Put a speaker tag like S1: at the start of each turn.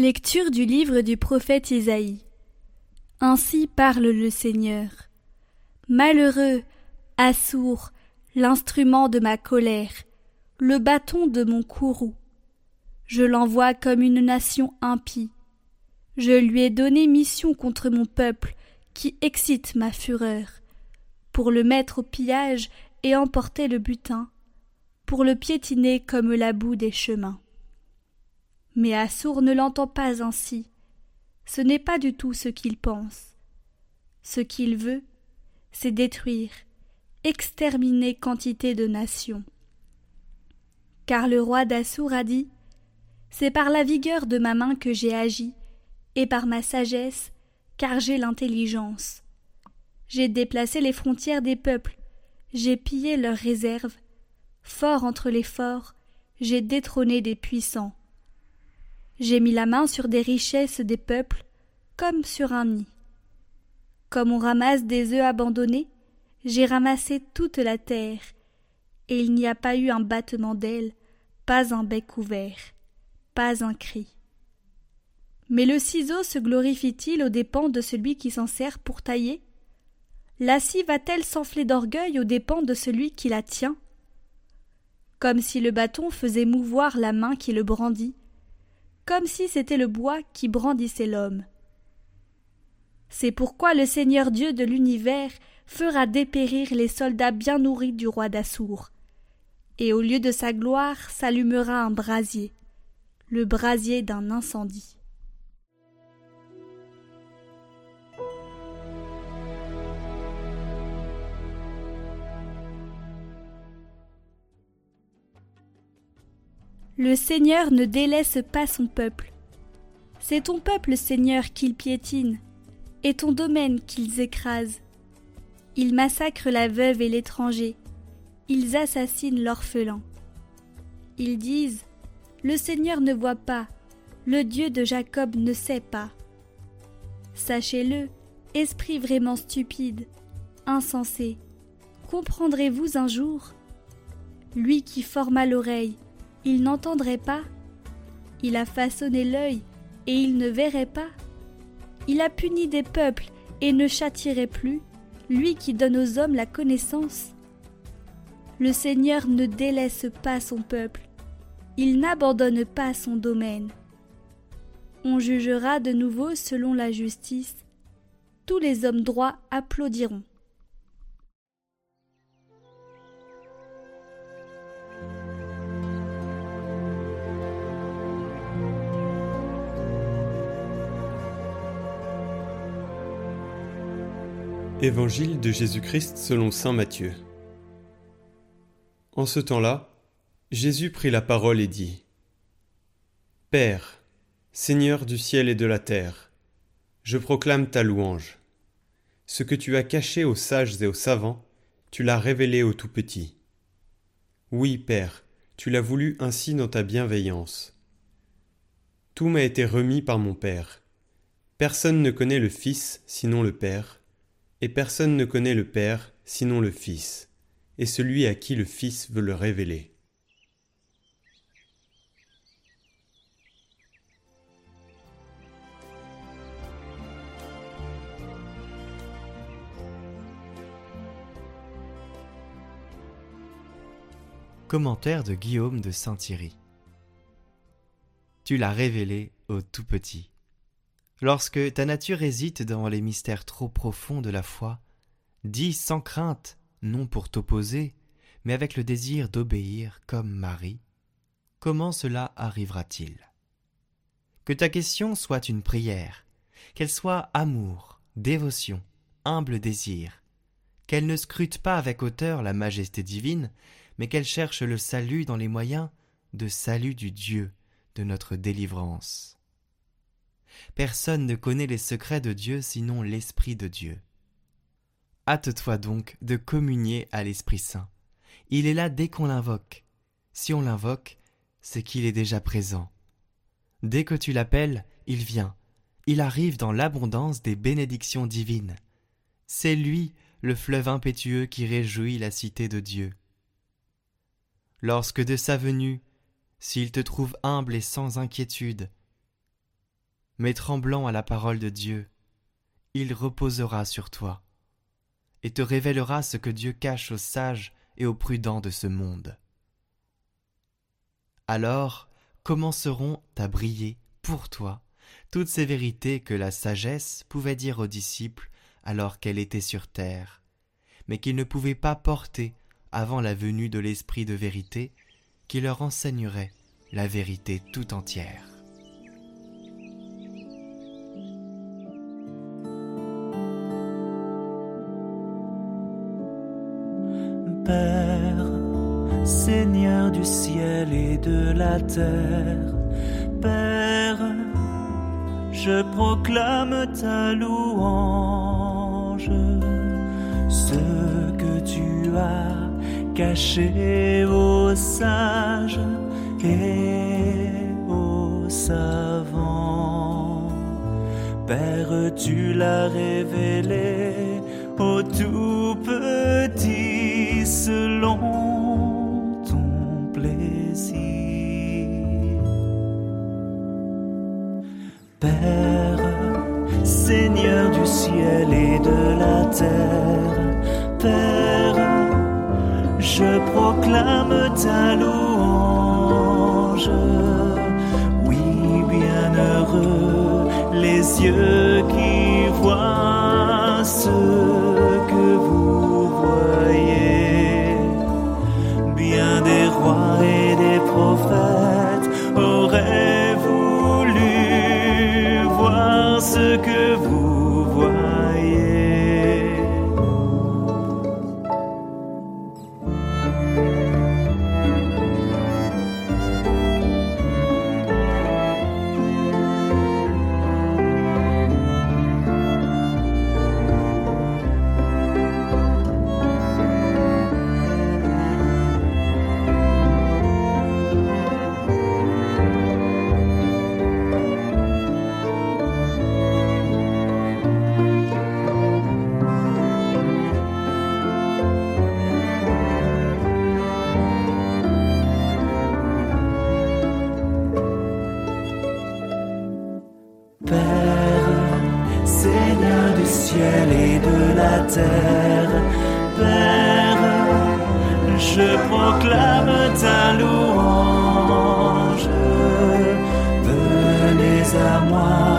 S1: Lecture du livre du prophète Isaïe. Ainsi parle le Seigneur. Malheureux, Assour, l'instrument de ma colère, le bâton de mon courroux. Je l'envoie comme une nation impie. Je lui ai donné mission contre mon peuple, qui excite ma fureur, pour le mettre au pillage et emporter le butin, pour le piétiner comme la boue des chemins. Mais Assour ne l'entend pas ainsi. Ce n'est pas du tout ce qu'il pense. Ce qu'il veut, c'est détruire, exterminer quantité de nations. Car le roi d'Assour a dit C'est par la vigueur de ma main que j'ai agi, et par ma sagesse, car j'ai l'intelligence. J'ai déplacé les frontières des peuples, j'ai pillé leurs réserves, fort entre les forts, j'ai détrôné des puissants. J'ai mis la main sur des richesses des peuples, comme sur un nid. Comme on ramasse des œufs abandonnés, j'ai ramassé toute la terre, et il n'y a pas eu un battement d'ailes, pas un bec ouvert, pas un cri. Mais le ciseau se glorifie-t-il aux dépens de celui qui s'en sert pour tailler? La scie va-t-elle s'enfler d'orgueil aux dépens de celui qui la tient? Comme si le bâton faisait mouvoir la main qui le brandit, comme si c'était le bois qui brandissait l'homme. C'est pourquoi le Seigneur Dieu de l'univers fera dépérir les soldats bien nourris du roi d'Assour, et au lieu de sa gloire s'allumera un brasier, le brasier d'un incendie. Le Seigneur ne délaisse pas son peuple. C'est ton peuple, Seigneur, qu'ils piétinent, et ton domaine qu'ils écrasent. Ils massacrent la veuve et l'étranger, ils assassinent l'orphelin. Ils disent Le Seigneur ne voit pas, le Dieu de Jacob ne sait pas. Sachez-le, esprit vraiment stupide, insensé, comprendrez-vous un jour? Lui qui forma l'oreille, il n'entendrait pas Il a façonné l'œil, et il ne verrait pas Il a puni des peuples, et ne châtirait plus, lui qui donne aux hommes la connaissance. Le Seigneur ne délaisse pas son peuple, il n'abandonne pas son domaine. On jugera de nouveau selon la justice, tous les hommes droits applaudiront.
S2: Évangile de Jésus-Christ selon Saint Matthieu. En ce temps-là, Jésus prit la parole et dit Père, Seigneur du ciel et de la terre, je proclame ta louange. Ce que tu as caché aux sages et aux savants, tu l'as révélé aux tout petits. Oui, Père, tu l'as voulu ainsi dans ta bienveillance. Tout m'a été remis par mon Père. Personne ne connaît le Fils sinon le Père et personne ne connaît le Père sinon le Fils, et celui à qui le Fils veut le révéler.
S3: Commentaire de Guillaume de Saint-Thierry. Tu l'as révélé au tout petit. Lorsque ta nature hésite dans les mystères trop profonds de la foi, dis sans crainte, non pour t'opposer, mais avec le désir d'obéir comme Marie. Comment cela arrivera-t-il? Que ta question soit une prière, qu'elle soit amour, dévotion, humble désir, qu'elle ne scrute pas avec hauteur la majesté divine, mais qu'elle cherche le salut dans les moyens de salut du Dieu de notre délivrance. Personne ne connaît les secrets de Dieu sinon l'Esprit de Dieu. Hâte-toi donc de communier à l'Esprit Saint. Il est là dès qu'on l'invoque. Si on l'invoque, c'est qu'il est déjà présent. Dès que tu l'appelles, il vient. Il arrive dans l'abondance des bénédictions divines. C'est lui, le fleuve impétueux qui réjouit la cité de Dieu. Lorsque de sa venue, s'il te trouve humble et sans inquiétude, mais tremblant à la parole de Dieu, il reposera sur toi, et te révélera ce que Dieu cache aux sages et aux prudents de ce monde. Alors commenceront à briller pour toi toutes ces vérités que la sagesse pouvait dire aux disciples alors qu'elle était sur terre, mais qu'ils ne pouvaient pas porter avant la venue de l'Esprit de vérité qui leur enseignerait la vérité tout entière.
S4: Père, Seigneur du ciel et de la terre, Père, je proclame ta louange, ce que tu as caché aux sages et aux savants. Père, tu l'as révélé au Père, je proclame ta louange. Oui, bienheureux les yeux qui voient ce proclame ta louange. Venez à moi,